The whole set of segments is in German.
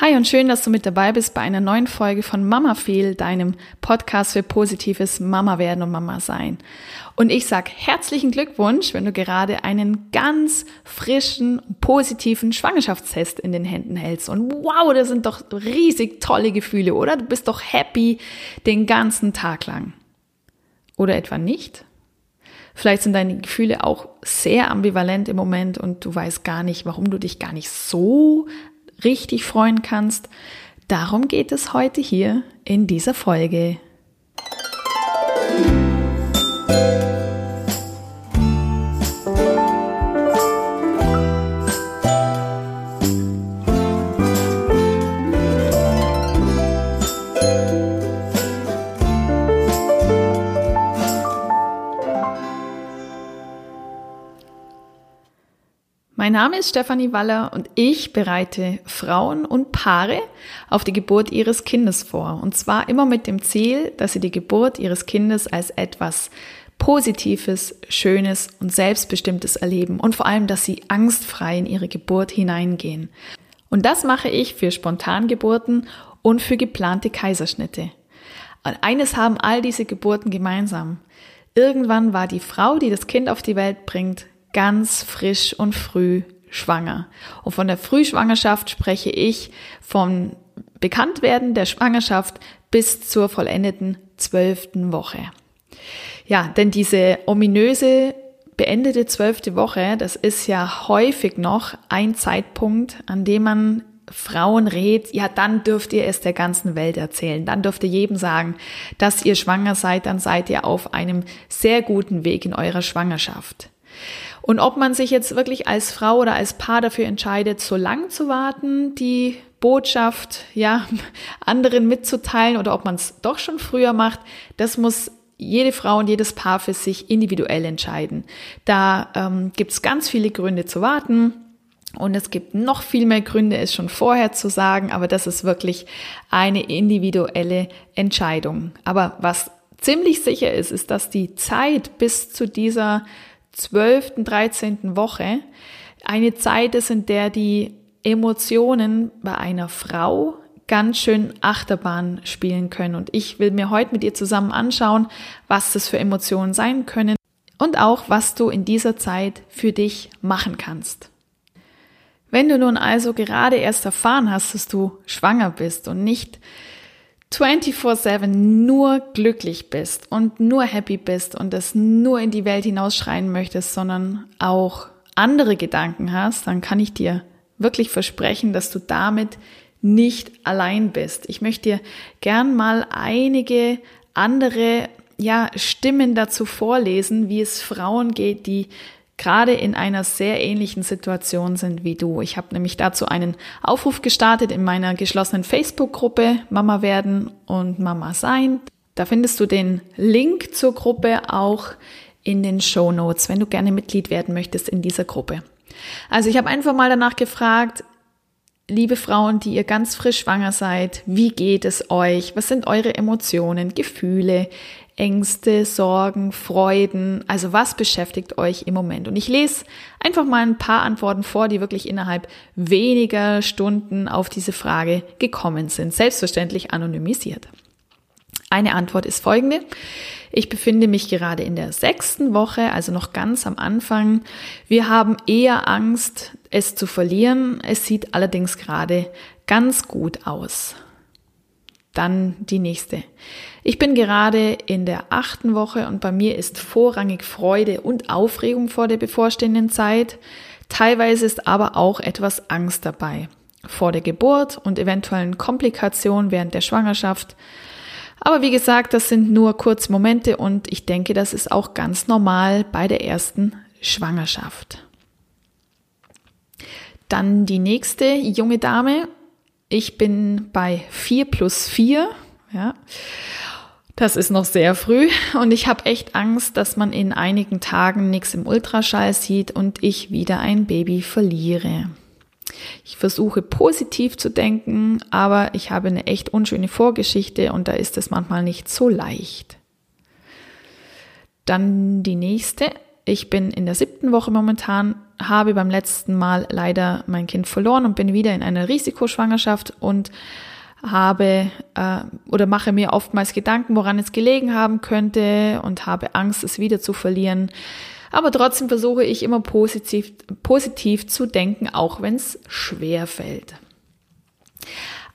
Hi und schön, dass du mit dabei bist bei einer neuen Folge von Mama Feel, deinem Podcast für positives Mama werden und Mama sein. Und ich sag herzlichen Glückwunsch, wenn du gerade einen ganz frischen, positiven Schwangerschaftstest in den Händen hältst. Und wow, das sind doch riesig tolle Gefühle, oder? Du bist doch happy den ganzen Tag lang. Oder etwa nicht? Vielleicht sind deine Gefühle auch sehr ambivalent im Moment und du weißt gar nicht, warum du dich gar nicht so richtig freuen kannst. Darum geht es heute hier in dieser Folge. Mein Name ist Stefanie Waller und ich bereite Frauen und Paare auf die Geburt ihres Kindes vor. Und zwar immer mit dem Ziel, dass sie die Geburt ihres Kindes als etwas Positives, Schönes und Selbstbestimmtes erleben und vor allem, dass sie angstfrei in ihre Geburt hineingehen. Und das mache ich für Spontangeburten und für geplante Kaiserschnitte. Und eines haben all diese Geburten gemeinsam. Irgendwann war die Frau, die das Kind auf die Welt bringt, ganz frisch und früh schwanger. Und von der Frühschwangerschaft spreche ich vom Bekanntwerden der Schwangerschaft bis zur vollendeten zwölften Woche. Ja, denn diese ominöse beendete zwölfte Woche, das ist ja häufig noch ein Zeitpunkt, an dem man Frauen rät, ja, dann dürft ihr es der ganzen Welt erzählen. Dann dürft ihr jedem sagen, dass ihr schwanger seid, dann seid ihr auf einem sehr guten Weg in eurer Schwangerschaft. Und ob man sich jetzt wirklich als Frau oder als Paar dafür entscheidet, so lang zu warten, die Botschaft, ja, anderen mitzuteilen oder ob man es doch schon früher macht, das muss jede Frau und jedes Paar für sich individuell entscheiden. Da ähm, gibt es ganz viele Gründe zu warten. Und es gibt noch viel mehr Gründe, es schon vorher zu sagen, aber das ist wirklich eine individuelle Entscheidung. Aber was ziemlich sicher ist, ist, dass die Zeit bis zu dieser 12., 13. Woche eine Zeit ist, in der die Emotionen bei einer Frau ganz schön Achterbahn spielen können. Und ich will mir heute mit dir zusammen anschauen, was das für Emotionen sein können und auch, was du in dieser Zeit für dich machen kannst. Wenn du nun also gerade erst erfahren hast, dass du schwanger bist und nicht 24/7 nur glücklich bist und nur happy bist und das nur in die Welt hinausschreien möchtest, sondern auch andere Gedanken hast, dann kann ich dir wirklich versprechen, dass du damit nicht allein bist. Ich möchte dir gern mal einige andere ja, Stimmen dazu vorlesen, wie es Frauen geht, die gerade in einer sehr ähnlichen Situation sind wie du. Ich habe nämlich dazu einen Aufruf gestartet in meiner geschlossenen Facebook-Gruppe Mama werden und Mama sein. Da findest du den Link zur Gruppe auch in den Show Notes, wenn du gerne Mitglied werden möchtest in dieser Gruppe. Also ich habe einfach mal danach gefragt, liebe Frauen, die ihr ganz frisch schwanger seid, wie geht es euch? Was sind eure Emotionen, Gefühle? Ängste, Sorgen, Freuden, also was beschäftigt euch im Moment? Und ich lese einfach mal ein paar Antworten vor, die wirklich innerhalb weniger Stunden auf diese Frage gekommen sind, selbstverständlich anonymisiert. Eine Antwort ist folgende. Ich befinde mich gerade in der sechsten Woche, also noch ganz am Anfang. Wir haben eher Angst, es zu verlieren. Es sieht allerdings gerade ganz gut aus. Dann die nächste. Ich bin gerade in der achten Woche und bei mir ist vorrangig Freude und Aufregung vor der bevorstehenden Zeit. Teilweise ist aber auch etwas Angst dabei. Vor der Geburt und eventuellen Komplikationen während der Schwangerschaft. Aber wie gesagt, das sind nur kurze Momente und ich denke, das ist auch ganz normal bei der ersten Schwangerschaft. Dann die nächste junge Dame ich bin bei 4 plus 4. Ja. Das ist noch sehr früh und ich habe echt Angst, dass man in einigen Tagen nichts im Ultraschall sieht und ich wieder ein Baby verliere. Ich versuche positiv zu denken, aber ich habe eine echt unschöne Vorgeschichte und da ist es manchmal nicht so leicht. Dann die nächste. Ich bin in der siebten Woche momentan habe beim letzten Mal leider mein Kind verloren und bin wieder in einer Risikoschwangerschaft und habe äh, oder mache mir oftmals Gedanken, woran es gelegen haben könnte und habe Angst, es wieder zu verlieren. Aber trotzdem versuche ich immer positiv, positiv zu denken, auch wenn es schwer fällt.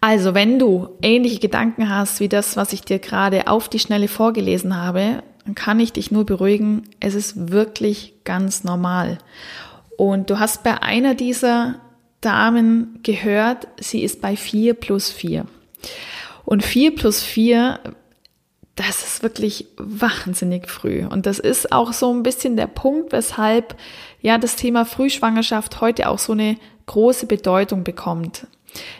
Also, wenn du ähnliche Gedanken hast wie das, was ich dir gerade auf die Schnelle vorgelesen habe, dann kann ich dich nur beruhigen, es ist wirklich ganz normal. Und du hast bei einer dieser Damen gehört, sie ist bei 4 plus 4. Und 4 plus 4, das ist wirklich wahnsinnig früh. Und das ist auch so ein bisschen der Punkt, weshalb ja das Thema Frühschwangerschaft heute auch so eine große Bedeutung bekommt.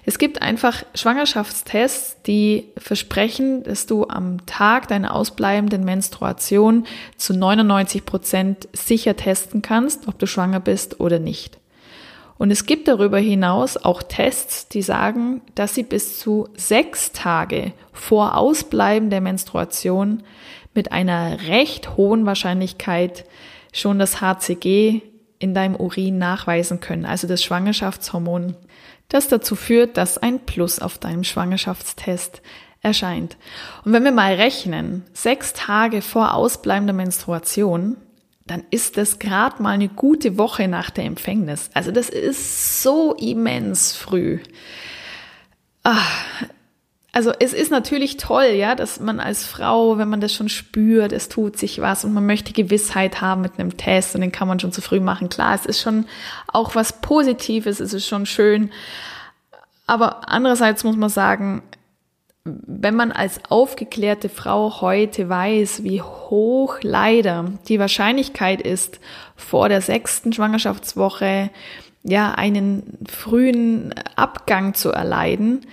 Es gibt einfach Schwangerschaftstests, die versprechen, dass du am Tag deiner ausbleibenden Menstruation zu 99 Prozent sicher testen kannst, ob du schwanger bist oder nicht. Und es gibt darüber hinaus auch Tests, die sagen, dass sie bis zu sechs Tage vor Ausbleiben der Menstruation mit einer recht hohen Wahrscheinlichkeit schon das HCG in deinem Urin nachweisen können, also das Schwangerschaftshormon das dazu führt, dass ein Plus auf deinem Schwangerschaftstest erscheint. Und wenn wir mal rechnen, sechs Tage vor ausbleibender Menstruation, dann ist das gerade mal eine gute Woche nach der Empfängnis. Also das ist so immens früh. Ach, also es ist natürlich toll, ja, dass man als Frau, wenn man das schon spürt, es tut sich was und man möchte Gewissheit haben mit einem Test und den kann man schon zu früh machen. Klar, es ist schon auch was Positives, es ist schon schön. Aber andererseits muss man sagen, wenn man als aufgeklärte Frau heute weiß, wie hoch leider die Wahrscheinlichkeit ist, vor der sechsten Schwangerschaftswoche ja einen frühen Abgang zu erleiden,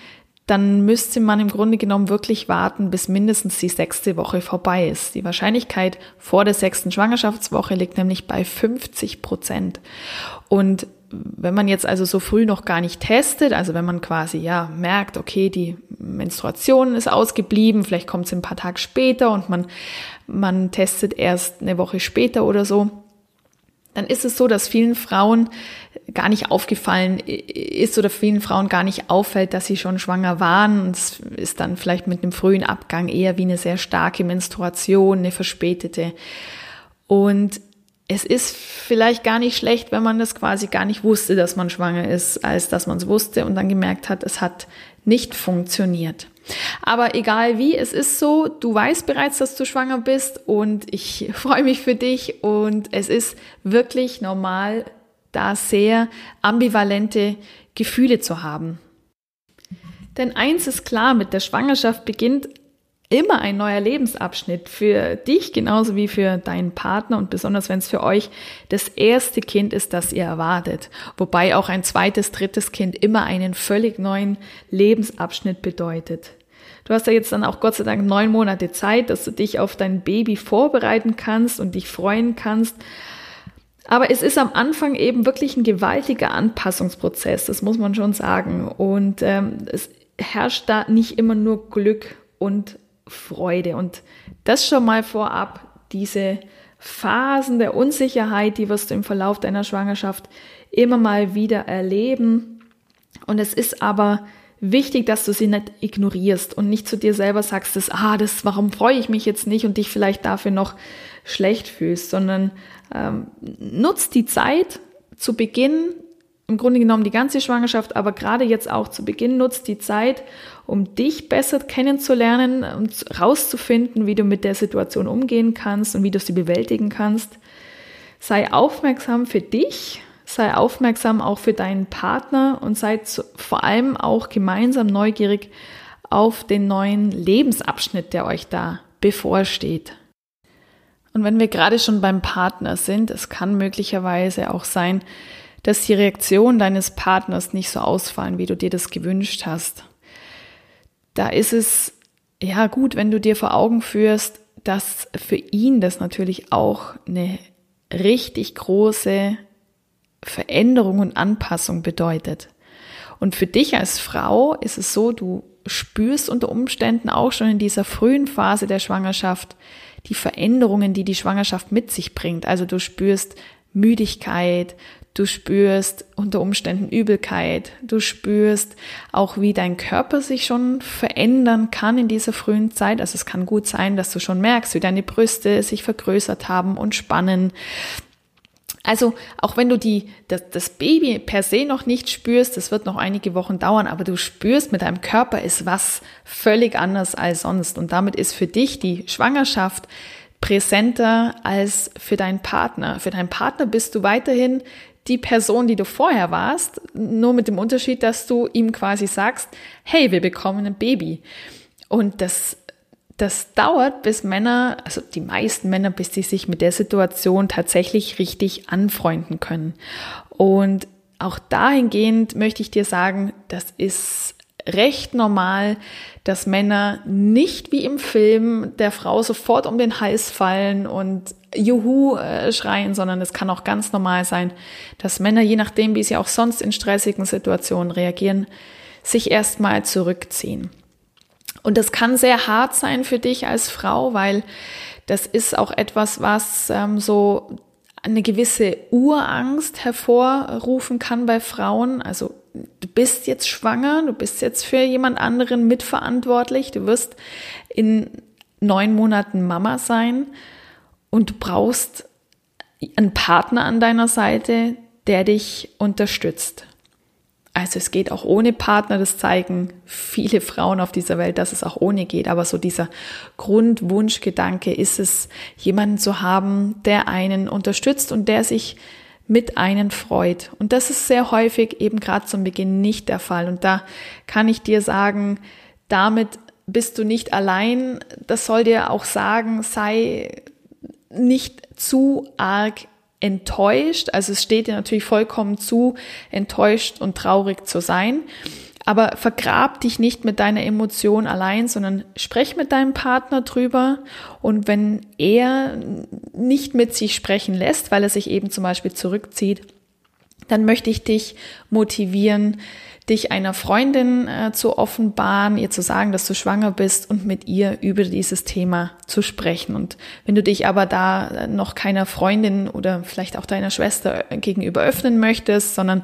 dann müsste man im Grunde genommen wirklich warten, bis mindestens die sechste Woche vorbei ist. Die Wahrscheinlichkeit vor der sechsten Schwangerschaftswoche liegt nämlich bei 50 Prozent. Und wenn man jetzt also so früh noch gar nicht testet, also wenn man quasi ja merkt, okay, die Menstruation ist ausgeblieben, vielleicht kommt es ein paar Tage später und man, man testet erst eine Woche später oder so, dann ist es so, dass vielen Frauen gar nicht aufgefallen ist oder vielen Frauen gar nicht auffällt, dass sie schon schwanger waren. Und es ist dann vielleicht mit einem frühen Abgang eher wie eine sehr starke Menstruation, eine verspätete. Und es ist vielleicht gar nicht schlecht, wenn man das quasi gar nicht wusste, dass man schwanger ist, als dass man es wusste und dann gemerkt hat, es hat nicht funktioniert. Aber egal wie, es ist so, du weißt bereits, dass du schwanger bist und ich freue mich für dich und es ist wirklich normal, da sehr ambivalente Gefühle zu haben. Denn eins ist klar, mit der Schwangerschaft beginnt immer ein neuer Lebensabschnitt für dich genauso wie für deinen Partner und besonders wenn es für euch das erste Kind ist, das ihr erwartet. Wobei auch ein zweites, drittes Kind immer einen völlig neuen Lebensabschnitt bedeutet. Du hast ja jetzt dann auch Gott sei Dank neun Monate Zeit, dass du dich auf dein Baby vorbereiten kannst und dich freuen kannst. Aber es ist am Anfang eben wirklich ein gewaltiger Anpassungsprozess, das muss man schon sagen. Und ähm, es herrscht da nicht immer nur Glück und Freude. Und das schon mal vorab, diese Phasen der Unsicherheit, die wirst du im Verlauf deiner Schwangerschaft immer mal wieder erleben. Und es ist aber wichtig, dass du sie nicht ignorierst und nicht zu dir selber sagst, dass, ah, das, warum freue ich mich jetzt nicht und dich vielleicht dafür noch schlecht fühlst, sondern ähm, nutzt die Zeit zu Beginn im Grunde genommen die ganze Schwangerschaft, aber gerade jetzt auch zu Beginn nutzt die Zeit, um dich besser kennenzulernen und rauszufinden, wie du mit der Situation umgehen kannst und wie du sie bewältigen kannst. Sei aufmerksam für dich, sei aufmerksam auch für deinen Partner und sei vor allem auch gemeinsam neugierig auf den neuen Lebensabschnitt, der euch da bevorsteht. Und wenn wir gerade schon beim Partner sind, es kann möglicherweise auch sein, dass die Reaktion deines Partners nicht so ausfallen, wie du dir das gewünscht hast. Da ist es ja gut, wenn du dir vor Augen führst, dass für ihn das natürlich auch eine richtig große Veränderung und Anpassung bedeutet. Und für dich als Frau ist es so, du spürst unter Umständen auch schon in dieser frühen Phase der Schwangerschaft die Veränderungen, die die Schwangerschaft mit sich bringt. Also du spürst Müdigkeit, du spürst unter Umständen Übelkeit, du spürst auch, wie dein Körper sich schon verändern kann in dieser frühen Zeit. Also es kann gut sein, dass du schon merkst, wie deine Brüste sich vergrößert haben und spannen. Also auch wenn du die, das, das Baby per se noch nicht spürst, das wird noch einige Wochen dauern, aber du spürst mit deinem Körper ist was völlig anders als sonst. Und damit ist für dich die Schwangerschaft präsenter als für deinen Partner. Für deinen Partner bist du weiterhin die Person, die du vorher warst, nur mit dem Unterschied, dass du ihm quasi sagst, hey, wir bekommen ein Baby. Und das das dauert, bis Männer, also die meisten Männer, bis sie sich mit der Situation tatsächlich richtig anfreunden können. Und auch dahingehend möchte ich dir sagen, das ist recht normal, dass Männer nicht wie im Film der Frau sofort um den Hals fallen und Juhu äh, schreien, sondern es kann auch ganz normal sein, dass Männer, je nachdem, wie sie auch sonst in stressigen Situationen reagieren, sich erstmal zurückziehen. Und das kann sehr hart sein für dich als Frau, weil das ist auch etwas, was ähm, so eine gewisse Urangst hervorrufen kann bei Frauen. Also du bist jetzt schwanger, du bist jetzt für jemand anderen mitverantwortlich, du wirst in neun Monaten Mama sein und du brauchst einen Partner an deiner Seite, der dich unterstützt. Also es geht auch ohne Partner, das zeigen viele Frauen auf dieser Welt, dass es auch ohne geht. Aber so dieser Grundwunschgedanke ist es, jemanden zu haben, der einen unterstützt und der sich mit einen freut. Und das ist sehr häufig eben gerade zum Beginn nicht der Fall. Und da kann ich dir sagen, damit bist du nicht allein. Das soll dir auch sagen, sei nicht zu arg enttäuscht. Also es steht dir natürlich vollkommen zu, enttäuscht und traurig zu sein. Aber vergrab dich nicht mit deiner Emotion allein, sondern sprech mit deinem Partner drüber. Und wenn er nicht mit sich sprechen lässt, weil er sich eben zum Beispiel zurückzieht, dann möchte ich dich motivieren, dich einer Freundin äh, zu offenbaren, ihr zu sagen, dass du schwanger bist und mit ihr über dieses Thema zu sprechen. Und wenn du dich aber da äh, noch keiner Freundin oder vielleicht auch deiner Schwester äh, gegenüber öffnen möchtest, sondern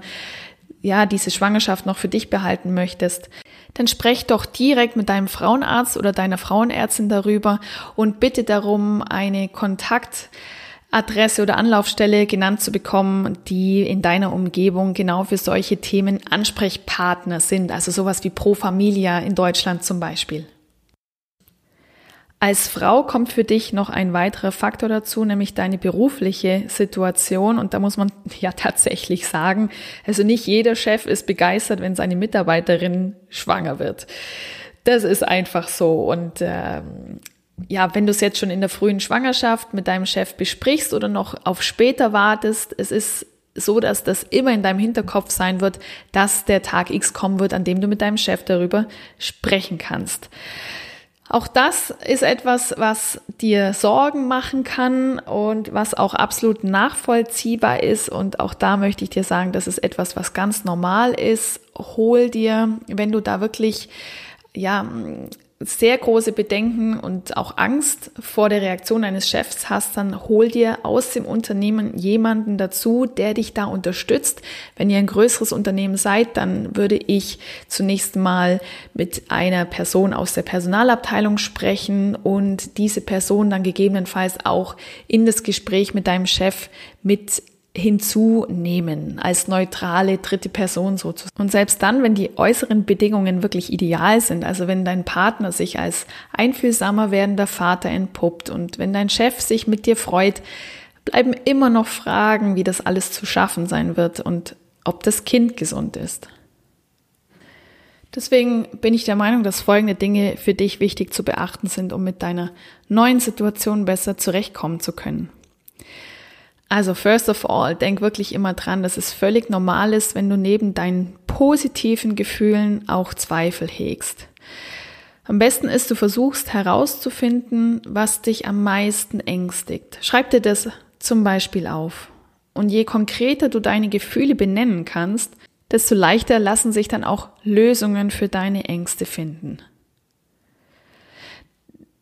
ja, diese Schwangerschaft noch für dich behalten möchtest, dann sprech doch direkt mit deinem Frauenarzt oder deiner Frauenärztin darüber und bitte darum, eine Kontakt Adresse oder Anlaufstelle genannt zu bekommen, die in deiner Umgebung genau für solche Themen Ansprechpartner sind, also sowas wie Pro Familia in Deutschland zum Beispiel. Als Frau kommt für dich noch ein weiterer Faktor dazu, nämlich deine berufliche Situation. Und da muss man ja tatsächlich sagen, also nicht jeder Chef ist begeistert, wenn seine Mitarbeiterin schwanger wird. Das ist einfach so. Und ähm, ja, wenn du es jetzt schon in der frühen Schwangerschaft mit deinem Chef besprichst oder noch auf später wartest, es ist so, dass das immer in deinem Hinterkopf sein wird, dass der Tag X kommen wird, an dem du mit deinem Chef darüber sprechen kannst. Auch das ist etwas, was dir Sorgen machen kann und was auch absolut nachvollziehbar ist. Und auch da möchte ich dir sagen, das ist etwas, was ganz normal ist. Hol dir, wenn du da wirklich, ja, sehr große Bedenken und auch Angst vor der Reaktion eines Chefs hast, dann hol dir aus dem Unternehmen jemanden dazu, der dich da unterstützt. Wenn ihr ein größeres Unternehmen seid, dann würde ich zunächst mal mit einer Person aus der Personalabteilung sprechen und diese Person dann gegebenenfalls auch in das Gespräch mit deinem Chef mit hinzunehmen als neutrale dritte Person sozusagen. Und selbst dann, wenn die äußeren Bedingungen wirklich ideal sind, also wenn dein Partner sich als einfühlsamer werdender Vater entpuppt und wenn dein Chef sich mit dir freut, bleiben immer noch Fragen, wie das alles zu schaffen sein wird und ob das Kind gesund ist. Deswegen bin ich der Meinung, dass folgende Dinge für dich wichtig zu beachten sind, um mit deiner neuen Situation besser zurechtkommen zu können. Also first of all, denk wirklich immer dran, dass es völlig normal ist, wenn du neben deinen positiven Gefühlen auch Zweifel hegst. Am besten ist, du versuchst herauszufinden, was dich am meisten ängstigt. Schreib dir das zum Beispiel auf. Und je konkreter du deine Gefühle benennen kannst, desto leichter lassen sich dann auch Lösungen für deine Ängste finden.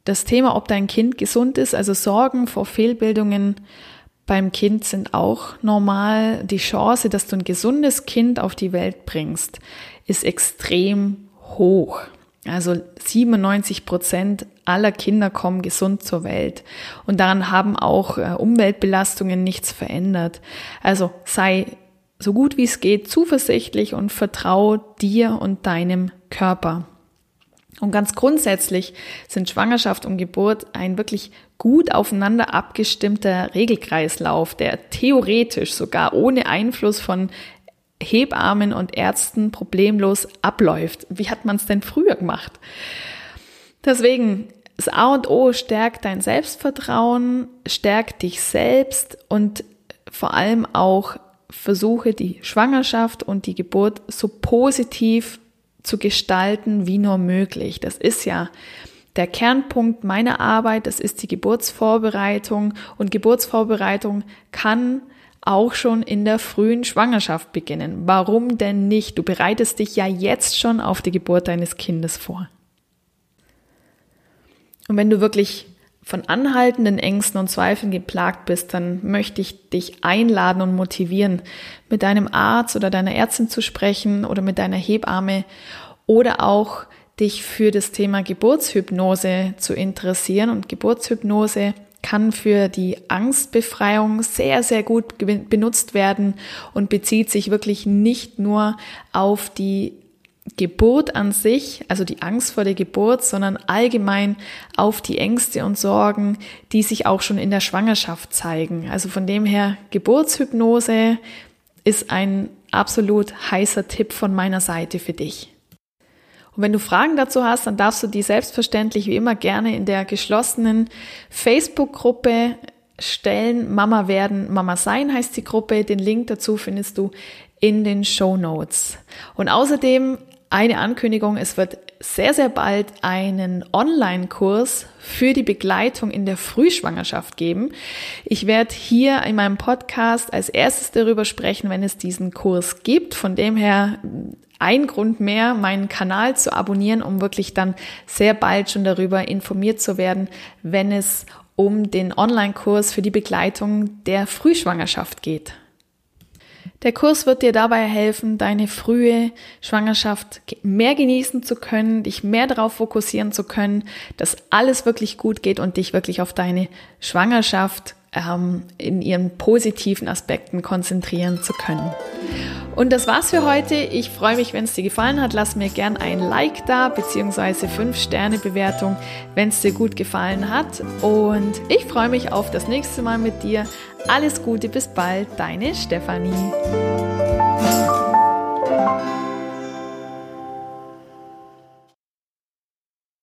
Das Thema, ob dein Kind gesund ist, also Sorgen vor Fehlbildungen, beim Kind sind auch normal. Die Chance, dass du ein gesundes Kind auf die Welt bringst, ist extrem hoch. Also 97 Prozent aller Kinder kommen gesund zur Welt. Und daran haben auch äh, Umweltbelastungen nichts verändert. Also sei so gut wie es geht zuversichtlich und vertraue dir und deinem Körper. Und ganz grundsätzlich sind Schwangerschaft und Geburt ein wirklich gut aufeinander abgestimmter Regelkreislauf, der theoretisch sogar ohne Einfluss von Hebammen und Ärzten problemlos abläuft. Wie hat man es denn früher gemacht? Deswegen, das A und O stärkt dein Selbstvertrauen, stärkt dich selbst und vor allem auch versuche die Schwangerschaft und die Geburt so positiv zu gestalten wie nur möglich. Das ist ja der Kernpunkt meiner Arbeit, das ist die Geburtsvorbereitung und Geburtsvorbereitung kann auch schon in der frühen Schwangerschaft beginnen. Warum denn nicht? Du bereitest dich ja jetzt schon auf die Geburt deines Kindes vor. Und wenn du wirklich von anhaltenden Ängsten und Zweifeln geplagt bist, dann möchte ich dich einladen und motivieren, mit deinem Arzt oder deiner Ärztin zu sprechen oder mit deiner Hebamme oder auch dich für das Thema Geburtshypnose zu interessieren. Und Geburtshypnose kann für die Angstbefreiung sehr, sehr gut benutzt werden und bezieht sich wirklich nicht nur auf die Geburt an sich, also die Angst vor der Geburt, sondern allgemein auf die Ängste und Sorgen, die sich auch schon in der Schwangerschaft zeigen. Also von dem her, Geburtshypnose ist ein absolut heißer Tipp von meiner Seite für dich. Und wenn du Fragen dazu hast, dann darfst du die selbstverständlich wie immer gerne in der geschlossenen Facebook-Gruppe stellen. Mama werden, Mama sein heißt die Gruppe. Den Link dazu findest du in den Show Notes. Und außerdem eine Ankündigung, es wird sehr, sehr bald einen Online-Kurs für die Begleitung in der Frühschwangerschaft geben. Ich werde hier in meinem Podcast als erstes darüber sprechen, wenn es diesen Kurs gibt. Von dem her ein Grund mehr, meinen Kanal zu abonnieren, um wirklich dann sehr bald schon darüber informiert zu werden, wenn es um den Online-Kurs für die Begleitung der Frühschwangerschaft geht. Der Kurs wird dir dabei helfen, deine frühe Schwangerschaft mehr genießen zu können, dich mehr darauf fokussieren zu können, dass alles wirklich gut geht und dich wirklich auf deine Schwangerschaft ähm, in ihren positiven Aspekten konzentrieren zu können. Und das war's für heute. Ich freue mich, wenn es dir gefallen hat. Lass mir gern ein Like da, beziehungsweise 5-Sterne-Bewertung, wenn es dir gut gefallen hat. Und ich freue mich auf das nächste Mal mit dir. Alles Gute, bis bald, deine Stefanie.